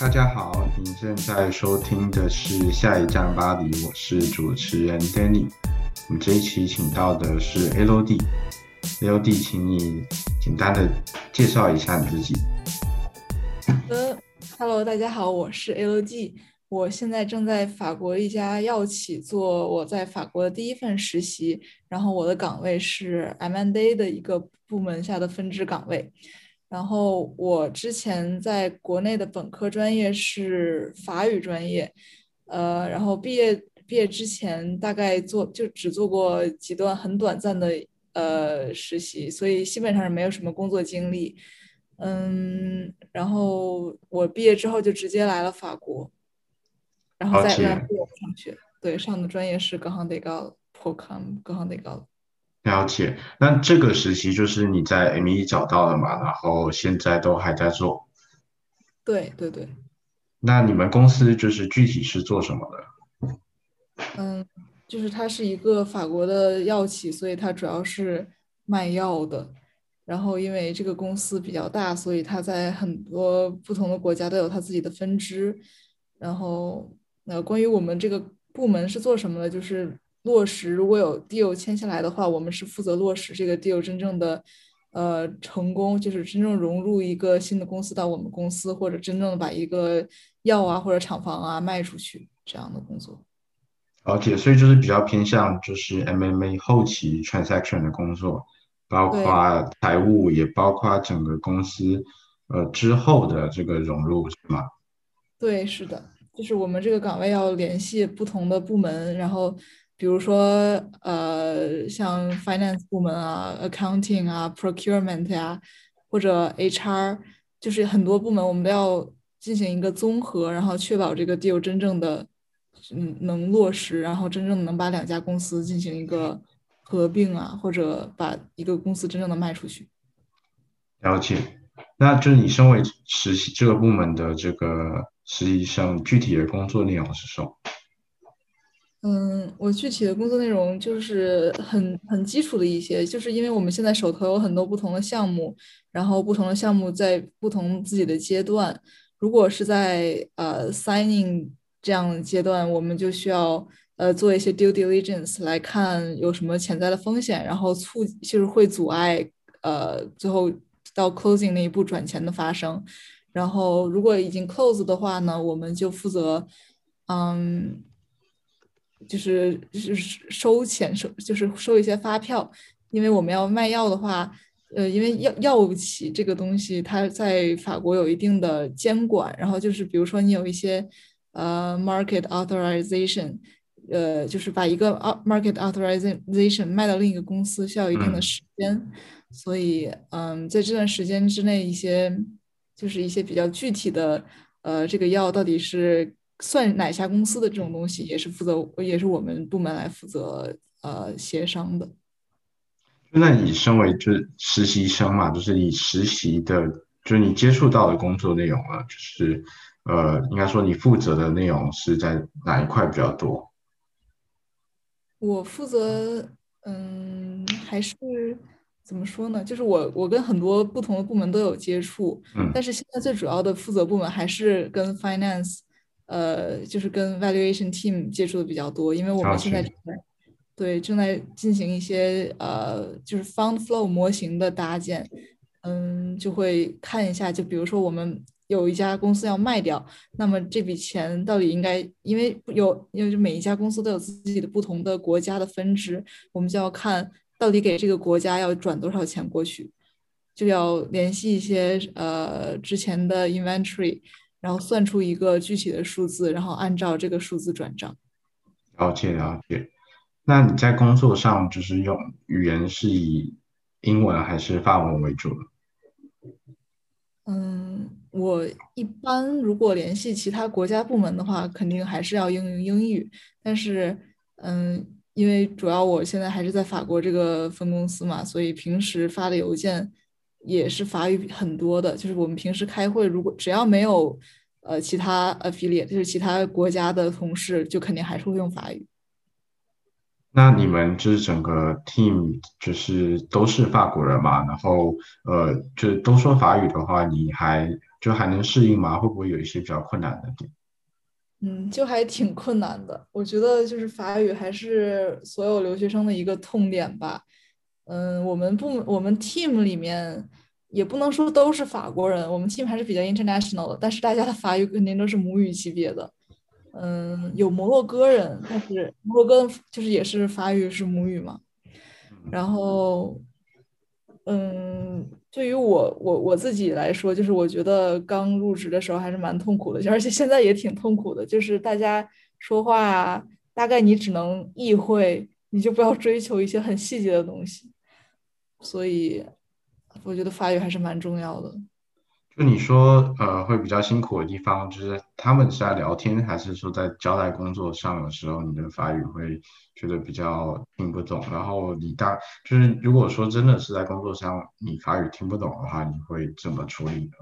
大家好，您现在收听的是《下一站巴黎》，我是主持人 Danny。我们这一期请到的是 LD，LD，请你简单的介绍一下你自己。呃，Hello，大家好，我是 LD，我现在正在法国一家药企做我在法国的第一份实习，然后我的岗位是 M&A 的一个部门下的分支岗位。然后我之前在国内的本科专业是法语专业，呃，然后毕业毕业之前大概做就只做过几段很短暂的呃实习，所以基本上是没有什么工作经历，嗯，然后我毕业之后就直接来了法国，然后在在上学，对，上的专业是格行得高，Procom 格行得高。了解，那这个实习就是你在 M 一找到了嘛？然后现在都还在做。对对对。那你们公司就是具体是做什么的？嗯，就是它是一个法国的药企，所以它主要是卖药的。然后因为这个公司比较大，所以它在很多不同的国家都有它自己的分支。然后，那关于我们这个部门是做什么的，就是。落实如果有 deal 签下来的话，我们是负责落实这个 deal 真正的呃成功，就是真正融入一个新的公司到我们公司，或者真正的把一个药啊或者厂房啊卖出去这样的工作。而且，所以就是比较偏向就是 MMA 后期 transaction 的工作，包括财务，也包括整个公司呃之后的这个融入，是吗？对，是的，就是我们这个岗位要联系不同的部门，然后。比如说，呃，像 finance 部门啊，accounting 啊，procurement 呀，或者 HR，就是很多部门，我们都要进行一个综合，然后确保这个 deal 真正的，嗯，能落实，然后真正能把两家公司进行一个合并啊，或者把一个公司真正的卖出去。了解，那就是你身为实习这个部门的这个实际上，具体的工作内容是什么？嗯，我具体的工作内容就是很很基础的一些，就是因为我们现在手头有很多不同的项目，然后不同的项目在不同自己的阶段。如果是在呃 signing 这样的阶段，我们就需要呃做一些 due diligence 来看有什么潜在的风险，然后促就是会阻碍呃最后到 closing 那一步转钱的发生。然后如果已经 close 的话呢，我们就负责嗯。就是就是收钱收就是收一些发票，因为我们要卖药的话，呃，因为药药物企这个东西它在法国有一定的监管，然后就是比如说你有一些呃 market authorization，呃，就是把一个 market authorization 卖到另一个公司需要一定的时间，所以嗯，在这段时间之内，一些就是一些比较具体的呃，这个药到底是。算哪家公司的这种东西，也是负责，也是我们部门来负责呃协商的。那你身为就是实习生嘛，就是你实习的，就是你接触到的工作内容啊，就是呃，应该说你负责的内容是在哪一块比较多？我负责，嗯，还是怎么说呢？就是我我跟很多不同的部门都有接触，嗯，但是现在最主要的负责部门还是跟 finance。呃，就是跟 valuation team 接触的比较多，因为我们现在正在对正在进行一些呃，就是 fund flow 模型的搭建，嗯，就会看一下，就比如说我们有一家公司要卖掉，那么这笔钱到底应该，因为有因为就每一家公司都有自己的不同的国家的分支，我们就要看到底给这个国家要转多少钱过去，就要联系一些呃之前的 inventory。然后算出一个具体的数字，然后按照这个数字转账。了解了解。那你在工作上就是用语言是以英文还是法文为主？嗯，我一般如果联系其他国家部门的话，肯定还是要应用英语。但是，嗯，因为主要我现在还是在法国这个分公司嘛，所以平时发的邮件。也是法语很多的，就是我们平时开会，如果只要没有呃其他 affiliate，就是其他国家的同事，就肯定还是会用法语。那你们就是整个 team 就是都是法国人嘛？然后呃，就都说法语的话，你还就还能适应吗？会不会有一些比较困难的点？嗯，就还挺困难的。我觉得就是法语还是所有留学生的一个痛点吧。嗯，我们部我们 team 里面也不能说都是法国人，我们 team 还是比较 international 的，但是大家的法语肯定都是母语级别的。嗯，有摩洛哥人，但是摩洛哥就是也是法语是母语嘛。然后，嗯，对于我我我自己来说，就是我觉得刚入职的时候还是蛮痛苦的，而且现在也挺痛苦的。就是大家说话，大概你只能意会，你就不要追求一些很细节的东西。所以，我觉得法语还是蛮重要的。就你说，呃，会比较辛苦的地方，就是他们是在聊天，还是说在交代工作上的时候，你的法语会觉得比较听不懂？然后你大就是如果说真的是在工作上你法语听不懂的话，你会怎么处理呢？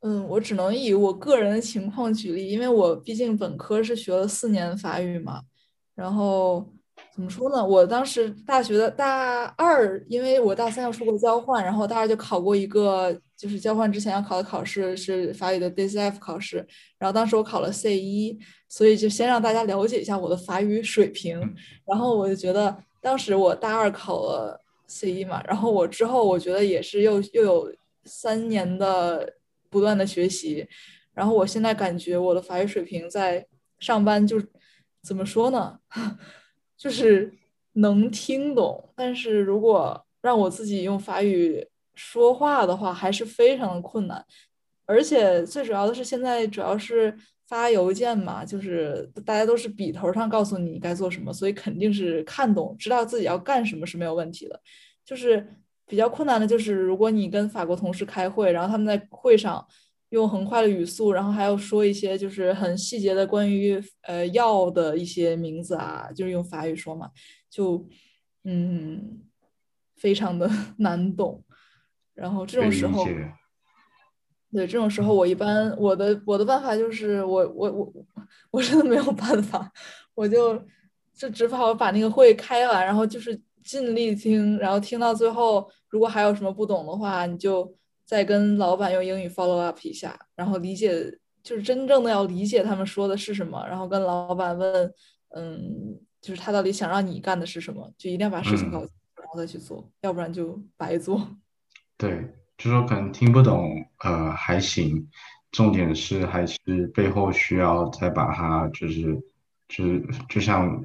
嗯，我只能以我个人的情况举例，因为我毕竟本科是学了四年法语嘛，然后。怎么说呢？我当时大学的大二，因为我大三要出国交换，然后大二就考过一个，就是交换之前要考的考试是法语的 DCF 考试，然后当时我考了 C 一，所以就先让大家了解一下我的法语水平。然后我就觉得，当时我大二考了 C 一嘛，然后我之后我觉得也是又又有三年的不断的学习，然后我现在感觉我的法语水平在上班就怎么说呢？就是能听懂，但是如果让我自己用法语说话的话，还是非常的困难。而且最主要的是，现在主要是发邮件嘛，就是大家都是笔头上告诉你该做什么，所以肯定是看懂，知道自己要干什么是没有问题的。就是比较困难的，就是如果你跟法国同事开会，然后他们在会上。用很快的语速，然后还要说一些就是很细节的关于呃药的一些名字啊，就是用法语说嘛，就嗯非常的 难懂。然后这种时候，对这种时候，我一般我的我的办法就是我我我我真的没有办法，我就就只好把那个会开完，然后就是尽力听，然后听到最后，如果还有什么不懂的话，你就。再跟老板用英语 follow up 一下，然后理解就是真正的要理解他们说的是什么，然后跟老板问，嗯，就是他到底想让你干的是什么，就一定要把事情搞清楚，然后再去做，要不然就白做。对，就说可能听不懂，呃，还行，重点是还是背后需要再把它，就是就是就像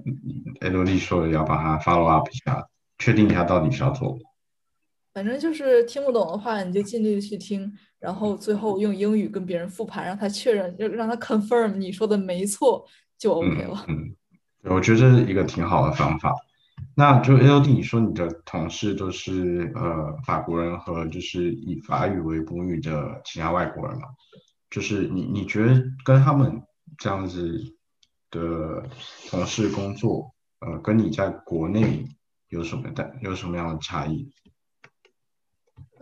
L D 说的，要把它 follow up 一下，确定一下到底是要做。反正就是听不懂的话，你就尽力的去听，然后最后用英语跟别人复盘，让他确认，就让他 confirm 你说的没错，就 OK 了。嗯，我觉得这是一个挺好的方法。那就 A O D，你说你的同事都是呃法国人和就是以法语为母语的其他外国人嘛？就是你你觉得跟他们这样子的同事工作，呃，跟你在国内有什么的有什么样的差异？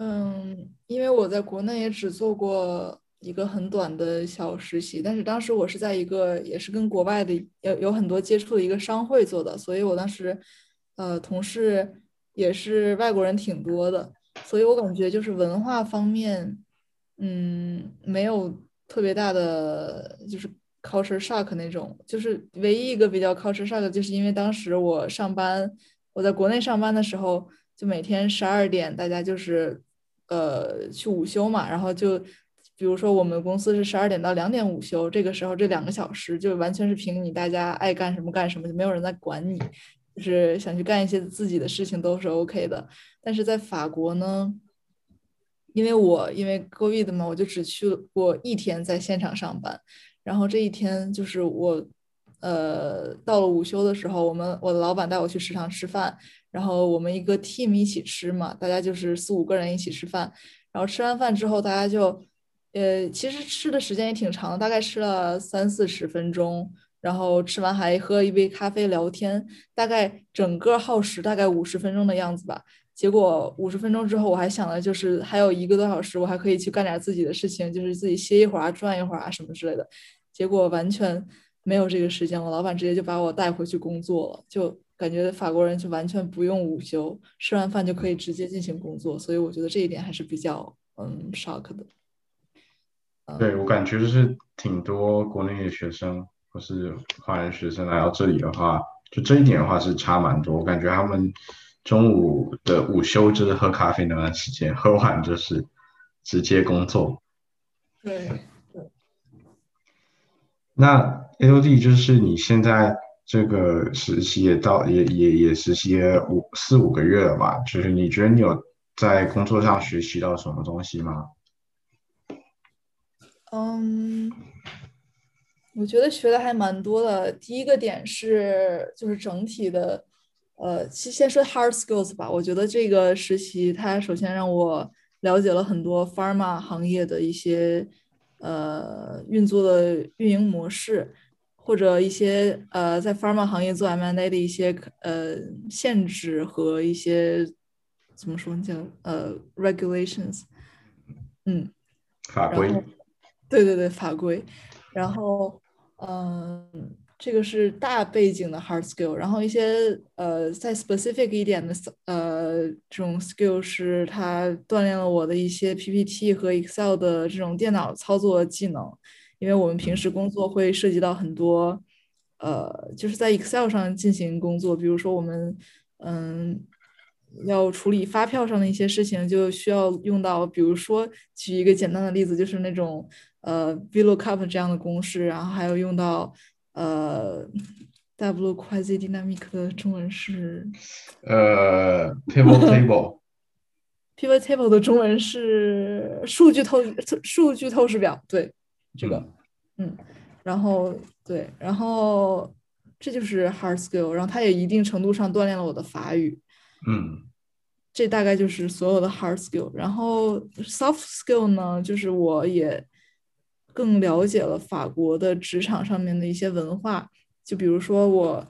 嗯，因为我在国内也只做过一个很短的小实习，但是当时我是在一个也是跟国外的有有很多接触的一个商会做的，所以我当时呃同事也是外国人挺多的，所以我感觉就是文化方面，嗯，没有特别大的就是 culture shock 那种，就是唯一一个比较 culture shock 就是因为当时我上班，我在国内上班的时候，就每天十二点大家就是。呃，去午休嘛，然后就比如说我们公司是十二点到两点午休，这个时候这两个小时就完全是凭你大家爱干什么干什么，就没有人在管你，就是想去干一些自己的事情都是 OK 的。但是在法国呢，因为我因为 COVID 嘛，我就只去过一天在现场上班，然后这一天就是我呃到了午休的时候，我们我的老板带我去食堂吃饭。然后我们一个 team 一起吃嘛，大家就是四五个人一起吃饭。然后吃完饭之后，大家就，呃，其实吃的时间也挺长，大概吃了三四十分钟。然后吃完还喝一杯咖啡聊天，大概整个耗时大概五十分钟的样子吧。结果五十分钟之后，我还想的就是还有一个多小时，我还可以去干点自己的事情，就是自己歇一会儿啊，转一会儿啊什么之类的。结果完全没有这个时间，我老板直接就把我带回去工作了，就感觉法国人就完全不用午休，吃完饭就可以直接进行工作，所以我觉得这一点还是比较嗯 shock 的。对我感觉就是挺多国内的学生或是华人学生来到这里的话，就这一点的话是差蛮多。我感觉他们中午的午休就是喝咖啡那段时间，喝完就是直接工作。对。那 L D 就是你现在这个实习也到也也也实习五四五个月了吧？就是你觉得你有在工作上学习到什么东西吗？嗯，我觉得学的还蛮多的。第一个点是就是整体的，呃，先先说 hard skills 吧。我觉得这个实习它首先让我了解了很多 pharma 行业的一些。呃，运作的运营模式，或者一些呃，在 pharma 行业做 M&A 的一些呃限制和一些怎么说叫呃 regulations，嗯，法规，对对对，法规，然后嗯。这个是大背景的 hard skill，然后一些呃再 specific 一点的呃这种 skill 是它锻炼了我的一些 PPT 和 Excel 的这种电脑操作技能，因为我们平时工作会涉及到很多呃就是在 Excel 上进行工作，比如说我们嗯要处理发票上的一些事情，就需要用到，比如说举一个简单的例子，就是那种呃 VLOOKUP 这样的公式，然后还有用到。呃，W Quasi-Dynamic 的中文是呃，Pivot Table。Pivot Table 的中文是数据透数据透视表。对，这个，嗯，然后对，然后这就是 Hard Skill，然后它也一定程度上锻炼了我的法语。嗯，这大概就是所有的 Hard Skill。然后 Soft Skill 呢，就是我也。更了解了法国的职场上面的一些文化，就比如说我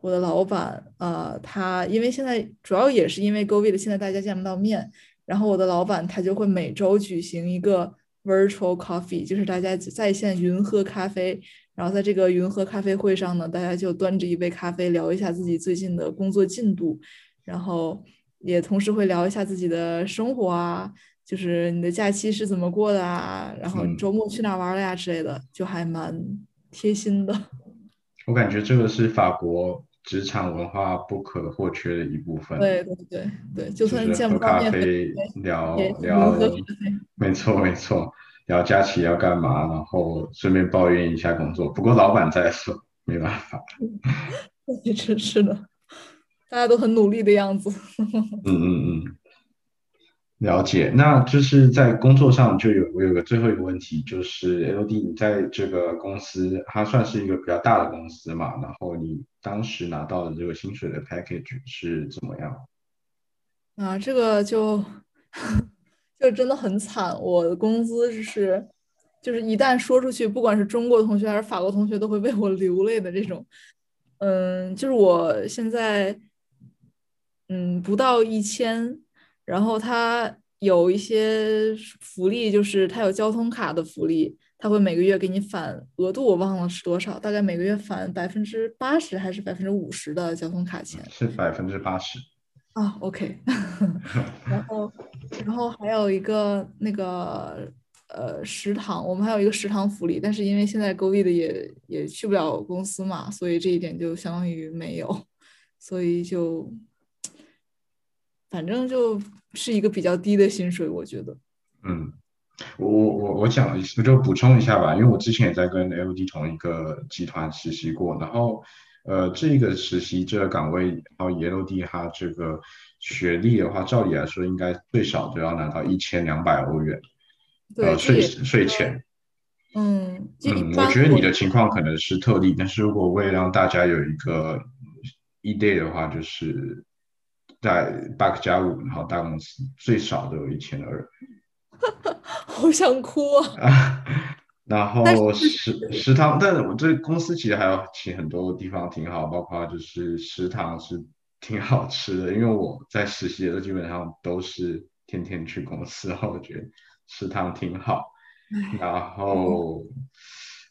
我的老板，呃，他因为现在主要也是因为 COVID 现在大家见不到面，然后我的老板他就会每周举行一个 virtual coffee，就是大家在线云喝咖啡，然后在这个云喝咖啡会上呢，大家就端着一杯咖啡聊一下自己最近的工作进度，然后也同时会聊一下自己的生活啊。就是你的假期是怎么过的啊？然后你周末去哪玩了呀之类的，就还蛮贴心的。我感觉这个是法国职场文化不可或缺的一部分。对对对对，就算见不到面，聊聊，没错没错，聊假期要干嘛，然后顺便抱怨一下工作。不过老板在说，没办法。确实是的，大家都很努力的样子。嗯 嗯嗯。了解，那就是在工作上就有我有个最后一个问题，就是 L D 你在这个公司，它算是一个比较大的公司嘛？然后你当时拿到的这个薪水的 package 是怎么样？啊，这个就 就真的很惨，我的工资就是就是一旦说出去，不管是中国同学还是法国同学都会为我流泪的这种。嗯，就是我现在嗯不到一千。然后他有一些福利，就是他有交通卡的福利，他会每个月给你返额度，我忘了是多少，大概每个月返百分之八十还是百分之五十的交通卡钱？是百分之八十。啊，OK。然后，然后还有一个那个呃食堂，我们还有一个食堂福利，但是因为现在 COVID 也也去不了公司嘛，所以这一点就相当于没有，所以就。反正就是一个比较低的薪水，我觉得。嗯，我我我我讲我就补充一下吧，因为我之前也在跟 L D 同一个集团实习过，然后呃，这个实习这个岗位，然后 L D 它这个学历的话，照理来说应该最少都要拿到一千两百欧元，呃，税税前。嗯嗯，我觉得你的情况可能是特例，但是如果为了让大家有一个一 day 的话，就是。在八个加五，然后大公司最少都有一千二，好想哭啊！然后食食堂，但是我这公司其实还有其很多地方挺好，包括就是食堂是挺好吃的，因为我在实习的时候基本上都是天天去公司，然 后我觉得食堂挺好。然后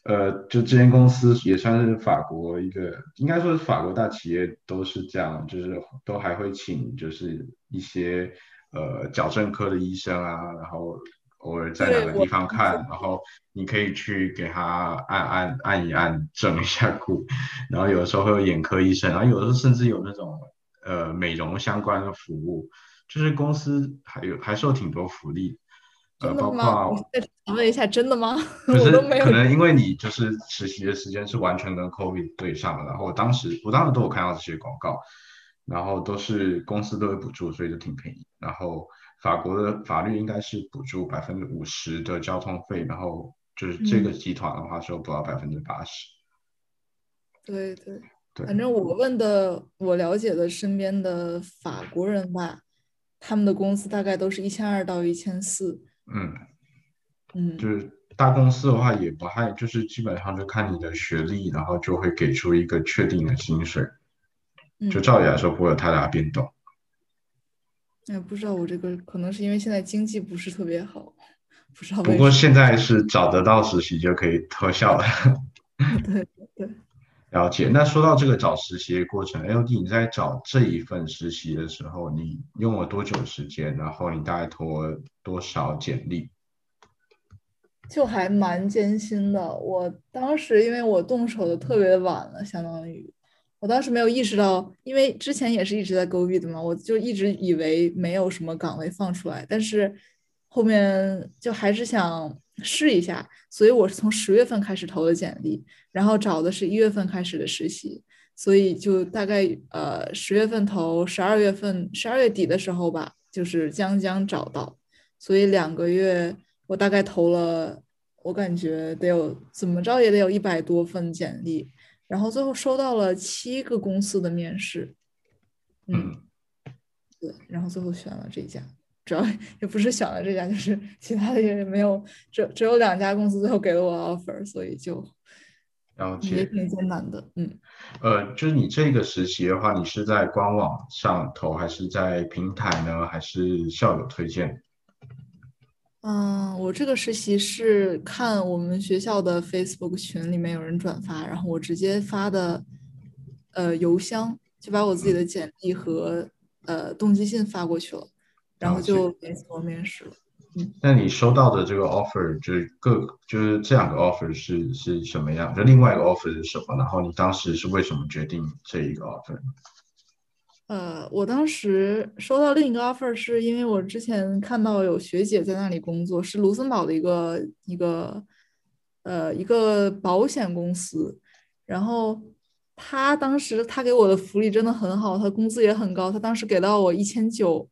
呃，就这间公司也算是法国一个，应该说是法国大企业都是这样，就是都还会请就是一些呃矫正科的医生啊，然后偶尔在哪个地方看，然后你可以去给他按按按一按，整一下骨，然后有的时候会有眼科医生，然后有的时候甚至有那种呃美容相关的服务，就是公司还有还是有挺多福利。真的吗？再问一下，真的吗？可能因为你就是实习的时间是完全跟 COVID 对上了，然后当时我当时都有看到这些广告，然后都是公司都有补助，所以就挺便宜。然后法国的法律应该是补助百分之五十的交通费，然后就是这个集团的话收不到百分之八十。对对对，反正我问的，我了解的身边的法国人吧，他们的工资大概都是一千二到一千四。嗯，嗯，就是大公司的话也不太，就是基本上就看你的学历，然后就会给出一个确定的薪水，就照理来说不会有太大变动。哎，不知道我这个可能是因为现在经济不是特别好，不知道。不过现在是找得到实习就可以脱校了。对 对。了解。那说到这个找实习的过程，L D，你在找这一份实习的时候，你用了多久时间？然后你大概投了多少简历？就还蛮艰辛的。我当时因为我动手的特别晚了，相当于我当时没有意识到，因为之前也是一直在勾 B 的嘛，我就一直以为没有什么岗位放出来，但是后面就还是想试一下，所以我是从十月份开始投的简历。然后找的是一月份开始的实习，所以就大概呃十月份投，十二月份十二月底的时候吧，就是将将找到，所以两个月我大概投了，我感觉得有怎么着也得有一百多份简历，然后最后收到了七个公司的面试，嗯，对，然后最后选了这家，主要也不是选了这家，就是其他的也没有，只只有两家公司最后给了我 offer，所以就。了解也挺艰难的，嗯，呃，就是你这个实习的话，你是在官网上投，还是在平台呢，还是校友推荐？嗯，我这个实习是看我们学校的 Facebook 群里面有人转发，然后我直接发的，呃，邮箱就把我自己的简历和呃动机信发过去了，然后就联系我面试了。那你收到的这个 offer 就是各就是这两个 offer 是是什么样？就另外一个 offer 是什么？然后你当时是为什么决定这一个 offer？呃，我当时收到另一个 offer 是因为我之前看到有学姐在那里工作，是卢森堡的一个一个呃一个保险公司，然后他当时他给我的福利真的很好，他工资也很高，他当时给到我一千九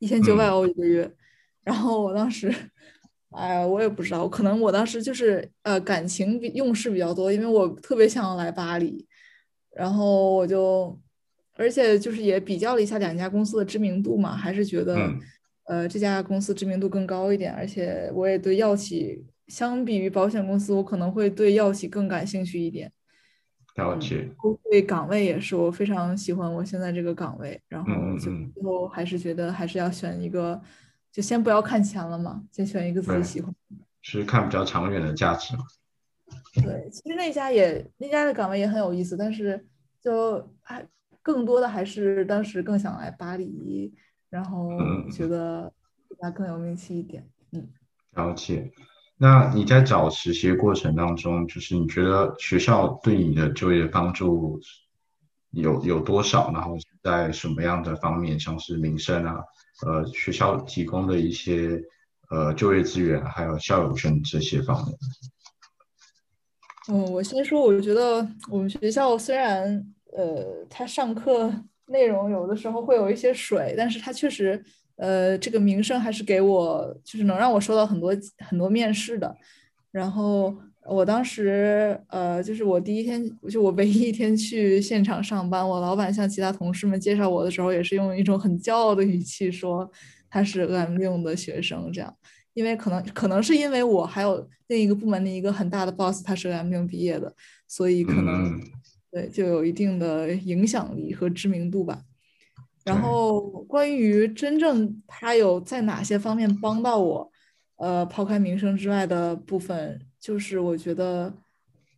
一千九百欧一个月。然后我当时，哎，我也不知道，可能我当时就是呃感情用事比较多，因为我特别想要来巴黎，然后我就，而且就是也比较了一下两家公司的知名度嘛，还是觉得呃这家公司知名度更高一点，而且我也对药企相比于保险公司，我可能会对药企更感兴趣一点。了解。对岗位也是，我非常喜欢我现在这个岗位，然后就最后还是觉得还是要选一个。就先不要看钱了嘛，先选一个自己喜欢。是看比较长远的价值嘛？对，其实那家也那家的岗位也很有意思，但是就还更多的还是当时更想来巴黎，然后觉得他更有名气一点。嗯，了解。那你在找实习过程当中，就是你觉得学校对你的就业帮助有有多少？然后在什么样的方面，像是民生啊？呃，学校提供的一些呃就业资源，还有校友证这些方面。嗯，我先说，我觉得我们学校虽然呃，他上课内容有的时候会有一些水，但是他确实呃，这个名声还是给我就是能让我收到很多很多面试的，然后。我当时，呃，就是我第一天，就我唯一一天去现场上班，我老板向其他同事们介绍我的时候，也是用一种很骄傲的语气说他是 M 六的学生，这样，因为可能可能是因为我还有另一个部门的一个很大的 boss，他是 M 六毕业的，所以可能对就有一定的影响力和知名度吧。然后关于真正他有在哪些方面帮到我，呃，抛开名声之外的部分。就是我觉得，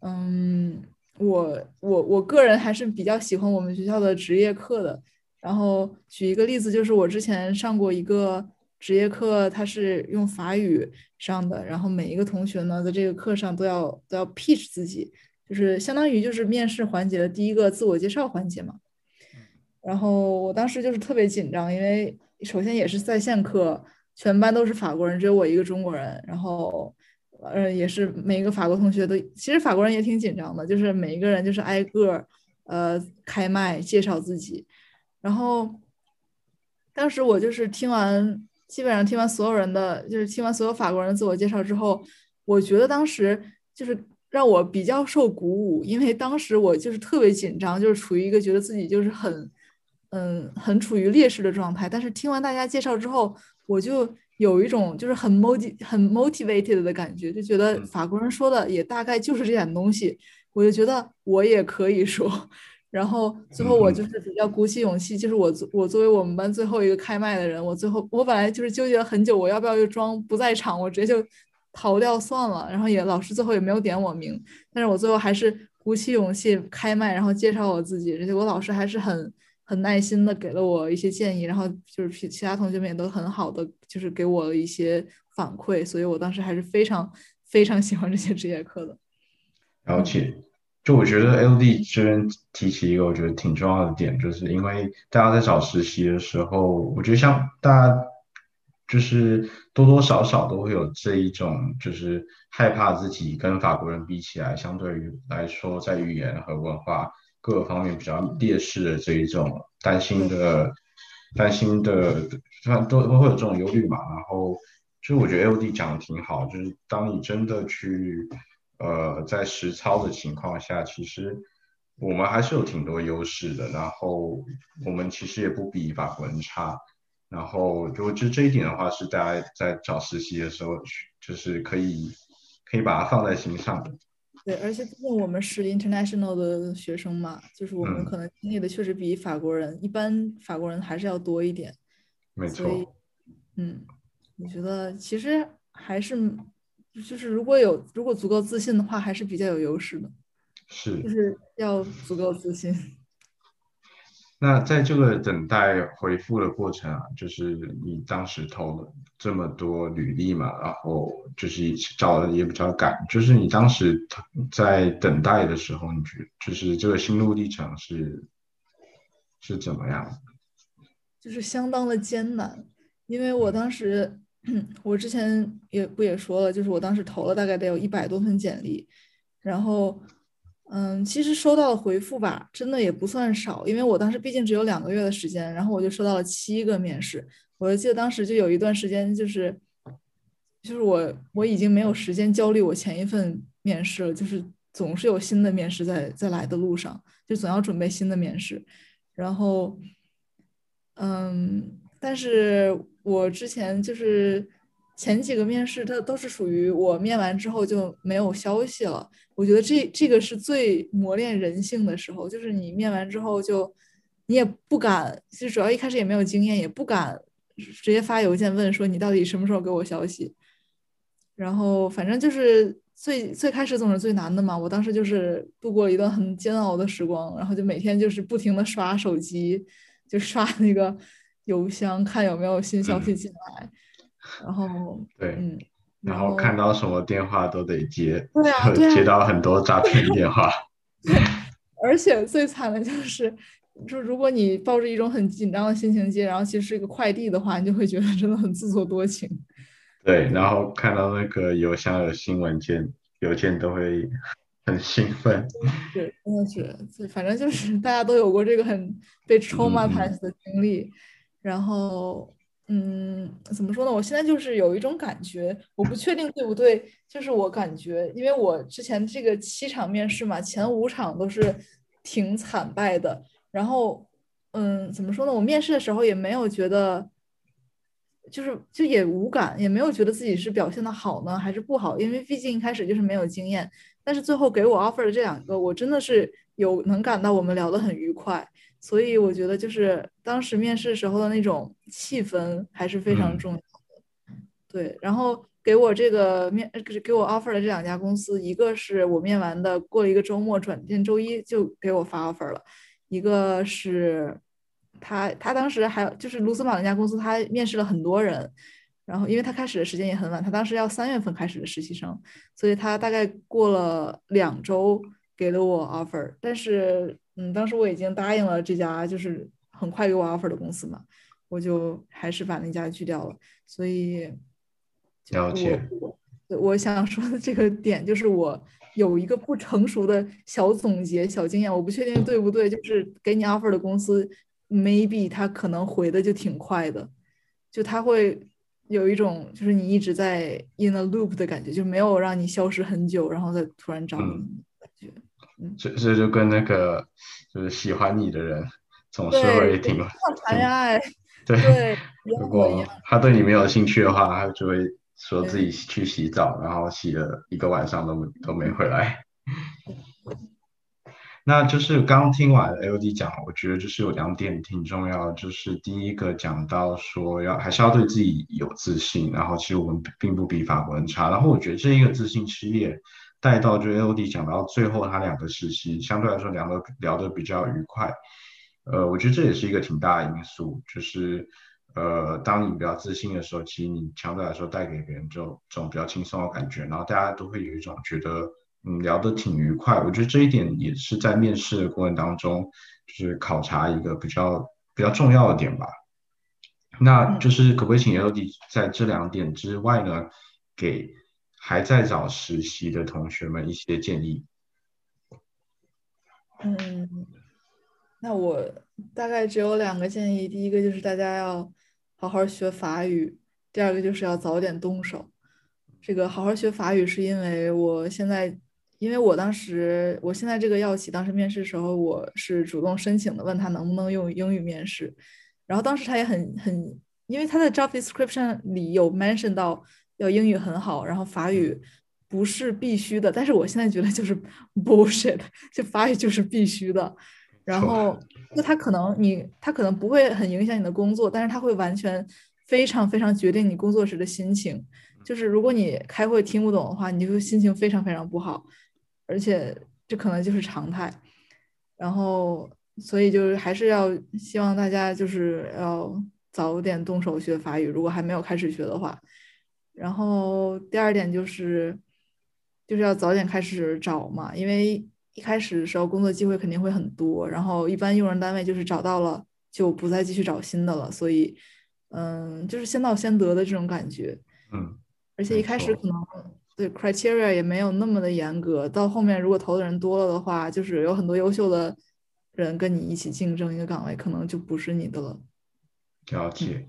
嗯，我我我个人还是比较喜欢我们学校的职业课的。然后举一个例子，就是我之前上过一个职业课，它是用法语上的，然后每一个同学呢，在这个课上都要都要 pitch 自己，就是相当于就是面试环节的第一个自我介绍环节嘛。然后我当时就是特别紧张，因为首先也是在线课，全班都是法国人，只有我一个中国人，然后呃也是每一个法国同学都，其实法国人也挺紧张的，就是每一个人就是挨个呃开麦介绍自己。然后，当时我就是听完，基本上听完所有人的，就是听完所有法国人自我介绍之后，我觉得当时就是让我比较受鼓舞，因为当时我就是特别紧张，就是处于一个觉得自己就是很，嗯，很处于劣势的状态。但是听完大家介绍之后，我就有一种就是很 motiv 很 motivated 的感觉，就觉得法国人说的也大概就是这点东西，我就觉得我也可以说。然后最后我就是比较鼓起勇气，就是我作我作为我们班最后一个开麦的人，我最后我本来就是纠结了很久，我要不要就装不在场，我直接就逃掉算了。然后也老师最后也没有点我名，但是我最后还是鼓起勇气开麦，然后介绍我自己。而且我老师还是很很耐心的给了我一些建议，然后就是其其他同学们也都很好的就是给我了一些反馈，所以我当时还是非常非常喜欢这些职业课的。了解。就我觉得 L D 这边提起一个我觉得挺重要的点，就是因为大家在找实习的时候，我觉得像大家就是多多少少都会有这一种，就是害怕自己跟法国人比起来，相对于来说在语言和文化各个方面比较劣势的这一种担心的、担心的，反正都都会有这种忧虑嘛。然后，就我觉得 L D 讲的挺好，就是当你真的去。呃，在实操的情况下，其实我们还是有挺多优势的。然后我们其实也不比法国人差。然后就就这一点的话，是大家在找实习的时候，就是可以可以把它放在心上的。对，而且毕竟我们是 international 的学生嘛，就是我们可能经历的确实比法国人一般，法国人还是要多一点。没错。嗯，我觉得其实还是。就是如果有如果足够自信的话，还是比较有优势的。是，就是要足够自信。那在这个等待回复的过程啊，就是你当时投了这么多履历嘛，然后就是找的也比较赶，就是你当时在等待的时候，你觉就是这个心路历程是是怎么样？就是相当的艰难，因为我当时。我之前也不也说了，就是我当时投了大概得有一百多份简历，然后，嗯，其实收到的回复吧，真的也不算少，因为我当时毕竟只有两个月的时间，然后我就收到了七个面试。我就记得当时就有一段时间，就是，就是我我已经没有时间焦虑我前一份面试了，就是总是有新的面试在在来的路上，就总要准备新的面试，然后，嗯，但是。我之前就是前几个面试，它都是属于我面完之后就没有消息了。我觉得这这个是最磨练人性的时候，就是你面完之后就你也不敢，其实主要一开始也没有经验，也不敢直接发邮件问说你到底什么时候给我消息。然后反正就是最最开始总是最难的嘛。我当时就是度过了一段很煎熬的时光，然后就每天就是不停的刷手机，就刷那个。邮箱看有没有新消息进来，然后 对，嗯，然后看到什么电话都得接，对啊，接到很多诈骗电话。而且最惨的就是，就如果你抱着一种很紧张的心情接，然后其实是一个快递的话，你就会觉得真的很自作多情。对，然后看到那个邮箱有新文件，邮件都会 很兴奋。对，真的是，反正就是大家都有过这个很被 traumatized 的经历。然后，嗯，怎么说呢？我现在就是有一种感觉，我不确定对不对，就是我感觉，因为我之前这个七场面试嘛，前五场都是挺惨败的。然后，嗯，怎么说呢？我面试的时候也没有觉得，就是就也无感，也没有觉得自己是表现的好呢还是不好，因为毕竟一开始就是没有经验。但是最后给我 offer 的这两个，我真的是有能感到我们聊得很愉快。所以我觉得，就是当时面试时候的那种气氛还是非常重要的。对，然后给我这个面给我 offer 的这两家公司，一个是我面完的，过了一个周末，转天周一就给我发 offer 了；一个是他他当时还有就是卢森堡那家公司，他面试了很多人，然后因为他开始的时间也很晚，他当时要三月份开始的实习生，所以他大概过了两周给了我 offer，但是嗯，当时我已经答应了这家就是很快给我 offer 的公司嘛，我就还是把那家拒掉了，所以。了解，我我想说的这个点就是我有一个不成熟的小总结、小经验，我不确定对不对。就是给你 offer 的公司，maybe 他可能回的就挺快的，就他会有一种就是你一直在 in a loop 的感觉，就没有让你消失很久，然后再突然找你感觉。嗯，这这就跟那个就是喜欢你的人总是会挺谈恋爱，对，如果他对你没有兴趣的话，他就会。说自己去洗澡，然后洗了一个晚上都都没回来。那就是刚听完 L D 讲，我觉得就是有两点挺重要，就是第一个讲到说要还是要对自己有自信，然后其实我们并不比法国人差。然后我觉得这一个自信其实也带到就 L D 讲到最后他两个实习相对来说聊的聊得比较愉快。呃，我觉得这也是一个挺大的因素，就是。呃，当你比较自信的时候，其实你相对来说带给别人就这种比较轻松的感觉，然后大家都会有一种觉得嗯聊得挺愉快。我觉得这一点也是在面试的过程当中，就是考察一个比较比较重要的点吧。那就是可不可以请 L D 在这两点之外呢，给还在找实习的同学们一些建议？嗯，那我大概只有两个建议，第一个就是大家要。好好学法语，第二个就是要早点动手。这个好好学法语是因为我现在，因为我当时，我现在这个药企当时面试的时候，我是主动申请的，问他能不能用英语面试。然后当时他也很很，因为他的 job description 里有 mention 到要英语很好，然后法语不是必须的。但是我现在觉得就是 bullshit，就法语就是必须的。然后，那他可能你他可能不会很影响你的工作，但是他会完全非常非常决定你工作时的心情。就是如果你开会听不懂的话，你就心情非常非常不好，而且这可能就是常态。然后，所以就是还是要希望大家就是要早点动手学法语，如果还没有开始学的话。然后第二点就是就是要早点开始找嘛，因为。一开始的时候，工作机会肯定会很多，然后一般用人单位就是找到了就不再继续找新的了，所以，嗯，就是先到先得的这种感觉，嗯，而且一开始可能对 criteria 也没有那么的严格，到后面如果投的人多了的话，就是有很多优秀的人跟你一起竞争一个岗位，可能就不是你的了。了解。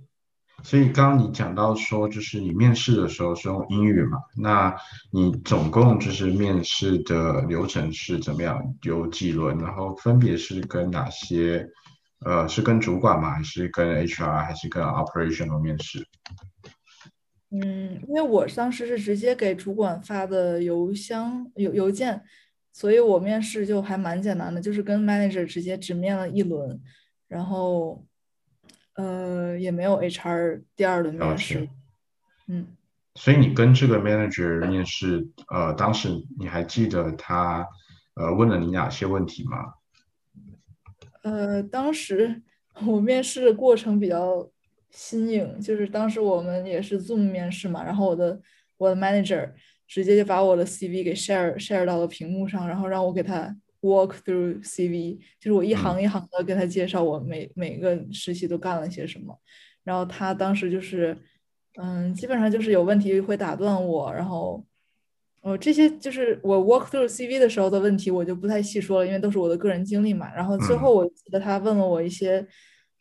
所以刚刚你讲到说，就是你面试的时候是用英语嘛？那你总共就是面试的流程是怎么样？有几轮？然后分别是跟哪些？呃，是跟主管吗？还是跟 HR？还是跟 operational 面试？嗯，因为我当时是直接给主管发的邮箱邮邮件，所以我面试就还蛮简单的，就是跟 manager 直接只面了一轮，然后。呃，也没有 HR 第二轮面试，嗯，所以你跟这个 manager 面试，呃，当时你还记得他呃问了你哪些问题吗？呃，当时我面试的过程比较新颖，就是当时我们也是 Zoom 面试嘛，然后我的我的 manager 直接就把我的 CV 给 share share 到了屏幕上，然后让我给他。Walk through CV，就是我一行一行的跟他介绍我每每个实习都干了些什么，然后他当时就是，嗯，基本上就是有问题会打断我，然后，哦，这些就是我 walk through CV 的时候的问题，我就不太细说了，因为都是我的个人经历嘛。然后最后我记得他问了我一些，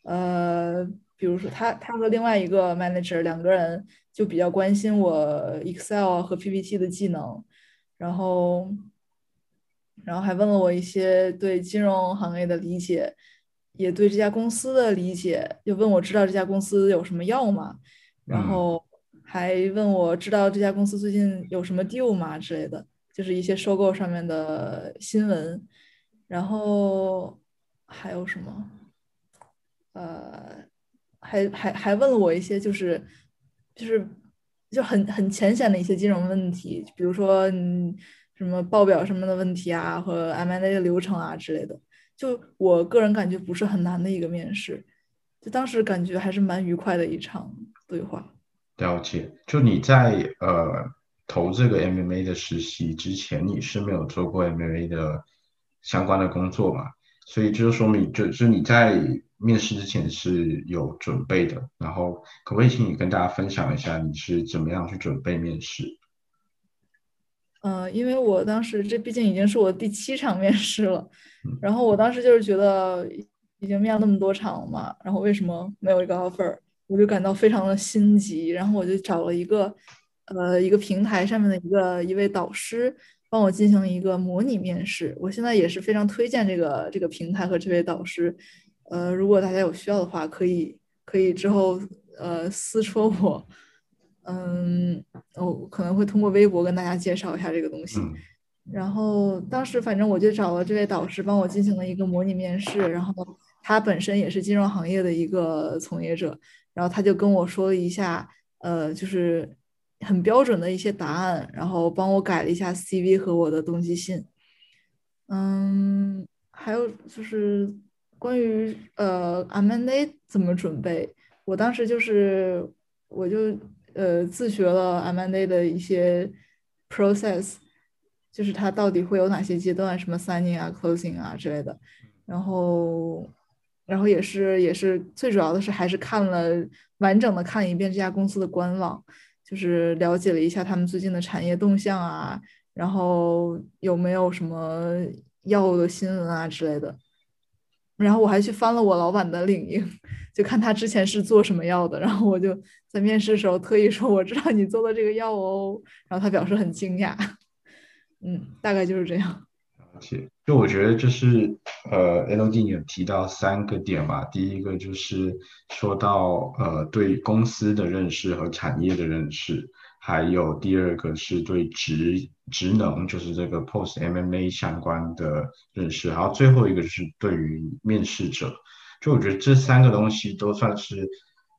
呃，比如说他他和另外一个 manager 两个人就比较关心我 Excel 和 PPT 的技能，然后。然后还问了我一些对金融行业的理解，也对这家公司的理解，又问我知道这家公司有什么药吗？然后还问我知道这家公司最近有什么 deal 吗之类的，就是一些收购上面的新闻。然后还有什么？呃，还还还问了我一些，就是就是就很很浅显的一些金融问题，比如说嗯什么报表什么的问题啊，和 M&A 的流程啊之类的。就我个人感觉不是很难的一个面试，就当时感觉还是蛮愉快的一场对话。了解，就你在呃投这个 MMA 的实习之前，你是没有做过 MMA 的相关的工作嘛？所以就是说明，就是你在面试之前是有准备的。然后，可不可以请你跟大家分享一下你是怎么样去准备面试？嗯，因为我当时这毕竟已经是我第七场面试了，然后我当时就是觉得已经面了那么多场了嘛，然后为什么没有一个 offer？我就感到非常的心急，然后我就找了一个，呃，一个平台上面的一个一位导师，帮我进行一个模拟面试。我现在也是非常推荐这个这个平台和这位导师，呃，如果大家有需要的话，可以可以之后呃私戳我，嗯，我可能会通过微博跟大家介绍一下这个东西。然后当时反正我就找了这位导师帮我进行了一个模拟面试，然后他本身也是金融行业的一个从业者。然后他就跟我说了一下，呃，就是很标准的一些答案，然后帮我改了一下 CV 和我的动机信。嗯，还有就是关于呃 M&A 怎么准备，我当时就是我就呃自学了 M&A 的一些 process，就是它到底会有哪些阶段，什么 signing 啊、closing 啊之类的，然后。然后也是也是最主要的是还是看了完整的看一遍这家公司的官网，就是了解了一下他们最近的产业动向啊，然后有没有什么药的新闻啊之类的。然后我还去翻了我老板的领英，就看他之前是做什么药的。然后我就在面试的时候特意说我知道你做的这个药哦，然后他表示很惊讶。嗯，大概就是这样。就我觉得就是呃，L D 有提到三个点嘛，第一个就是说到呃对公司的认识和产业的认识，还有第二个是对职职能，就是这个 Post M M A 相关的认识，然后最后一个是对于面试者，就我觉得这三个东西都算是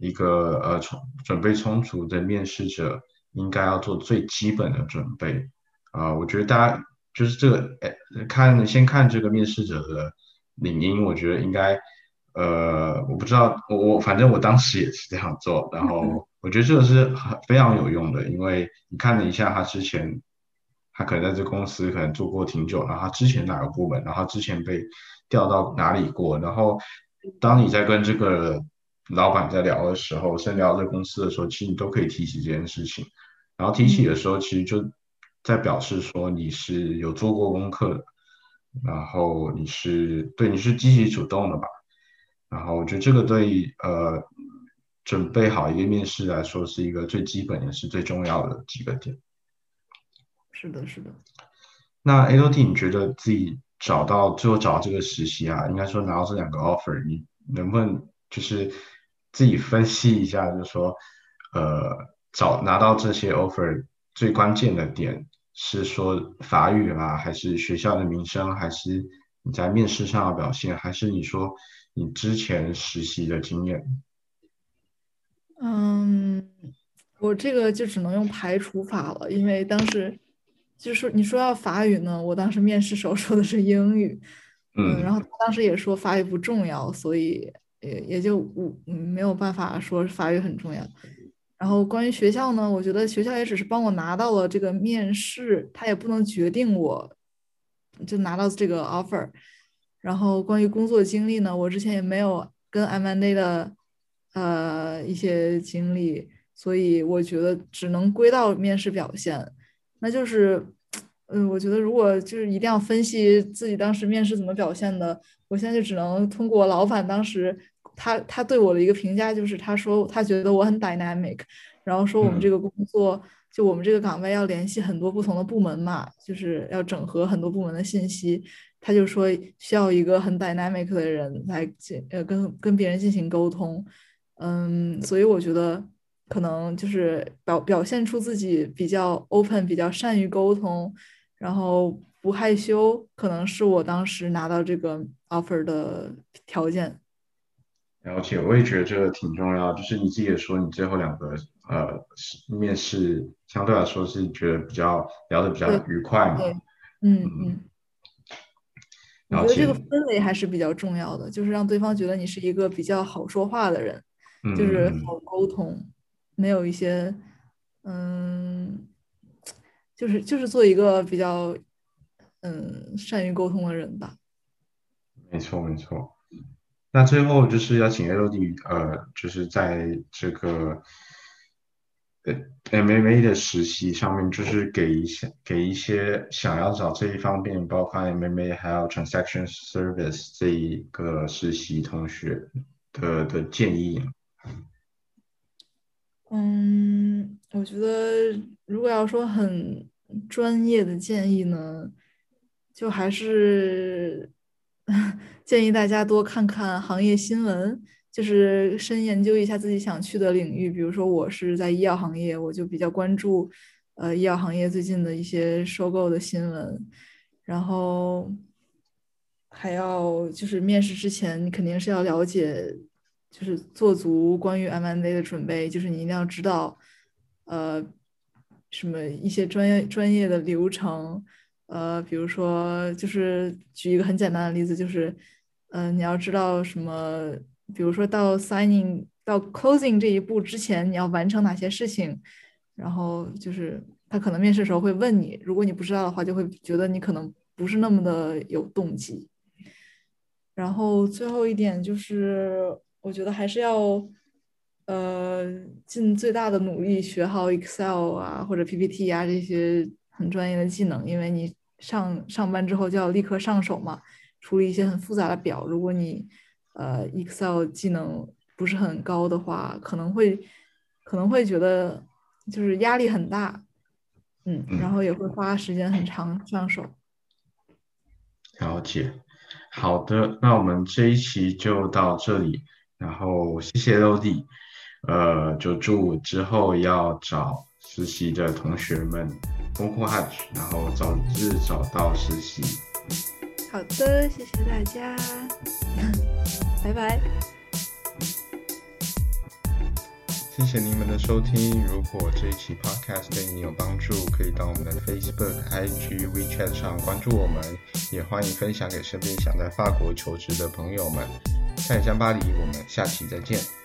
一个呃充准备充足的面试者应该要做最基本的准备啊，我觉得大家。就是这个，哎，看先看这个面试者的领英，我觉得应该，呃，我不知道，我我反正我当时也是这样做，然后我觉得这个是很非常有用的，因为你看了一下他之前，他可能在这公司可能做过挺久，然后他之前哪个部门，然后之前被调到哪里过，然后当你在跟这个老板在聊的时候，甚至聊这公司的时候，其实你都可以提起这件事情，然后提起的时候，其实就。在表示说你是有做过功课的，然后你是对你是积极主动的吧？然后我觉得这个对呃准备好一个面试来说是一个最基本也是最重要的几个点。是的，是的。那 A O T，你觉得自己找到最后找这个实习啊，应该说拿到这两个 offer，你能不能就是自己分析一下，就是说呃找拿到这些 offer 最关键的点？是说法语啦，还是学校的名声，还是你在面试上的表现，还是你说你之前实习的经验？嗯，我这个就只能用排除法了，因为当时就是你说要法语呢，我当时面试时候说的是英语，嗯，然后当时也说法语不重要，所以也也就无没有办法说法语很重要。然后关于学校呢，我觉得学校也只是帮我拿到了这个面试，他也不能决定我就拿到这个 offer。然后关于工作经历呢，我之前也没有跟 M&A 的呃一些经历，所以我觉得只能归到面试表现。那就是，嗯，我觉得如果就是一定要分析自己当时面试怎么表现的，我现在就只能通过老板当时。他他对我的一个评价就是，他说他觉得我很 dynamic，然后说我们这个工作就我们这个岗位要联系很多不同的部门嘛，就是要整合很多部门的信息，他就说需要一个很 dynamic 的人来进呃跟跟别人进行沟通，嗯，所以我觉得可能就是表表现出自己比较 open，比较善于沟通，然后不害羞，可能是我当时拿到这个 offer 的条件。了解，我也觉得这个挺重要。就是你自己也说，你最后两个呃面试相对来说是觉得比较聊得比较愉快嘛？嗯嗯。我觉得这个氛围还是比较重要的，就是让对方觉得你是一个比较好说话的人，就是好沟通，没有一些嗯，就是就是做一个比较嗯善于沟通的人吧。没错没错。那最后就是要请 L D 呃，就是在这个呃 M M A 的实习上面，就是给一些给一些想要找这一方面，包括 M M A 还有 Transaction Service 这一个实习同学的的建议。嗯，我觉得如果要说很专业的建议呢，就还是。建议大家多看看行业新闻，就是深研究一下自己想去的领域。比如说，我是在医药行业，我就比较关注呃医药行业最近的一些收购的新闻。然后还要就是面试之前，你肯定是要了解，就是做足关于 M&A 的准备，就是你一定要知道呃什么一些专业专业的流程。呃，比如说，就是举一个很简单的例子，就是，嗯，你要知道什么，比如说到 signing 到 closing 这一步之前，你要完成哪些事情，然后就是他可能面试的时候会问你，如果你不知道的话，就会觉得你可能不是那么的有动机。然后最后一点就是，我觉得还是要，呃，尽最大的努力学好 Excel 啊或者 PPT 啊这些。很专业的技能，因为你上上班之后就要立刻上手嘛，处理一些很复杂的表。如果你呃 Excel 技能不是很高的话，可能会可能会觉得就是压力很大，嗯，然后也会花时间很长上手。了解，好的，那我们这一期就到这里，然后谢谢 l D，呃，就祝之后要找实习的同学们。丰富 h 然后早日找到实习。好的，谢谢大家，拜拜。谢谢你们的收听。如果这一期 podcast 对你有帮助，可以到我们的 Facebook、IG、WeChat 上关注我们，也欢迎分享给身边想在法国求职的朋友们。看一下巴黎，我们下期再见。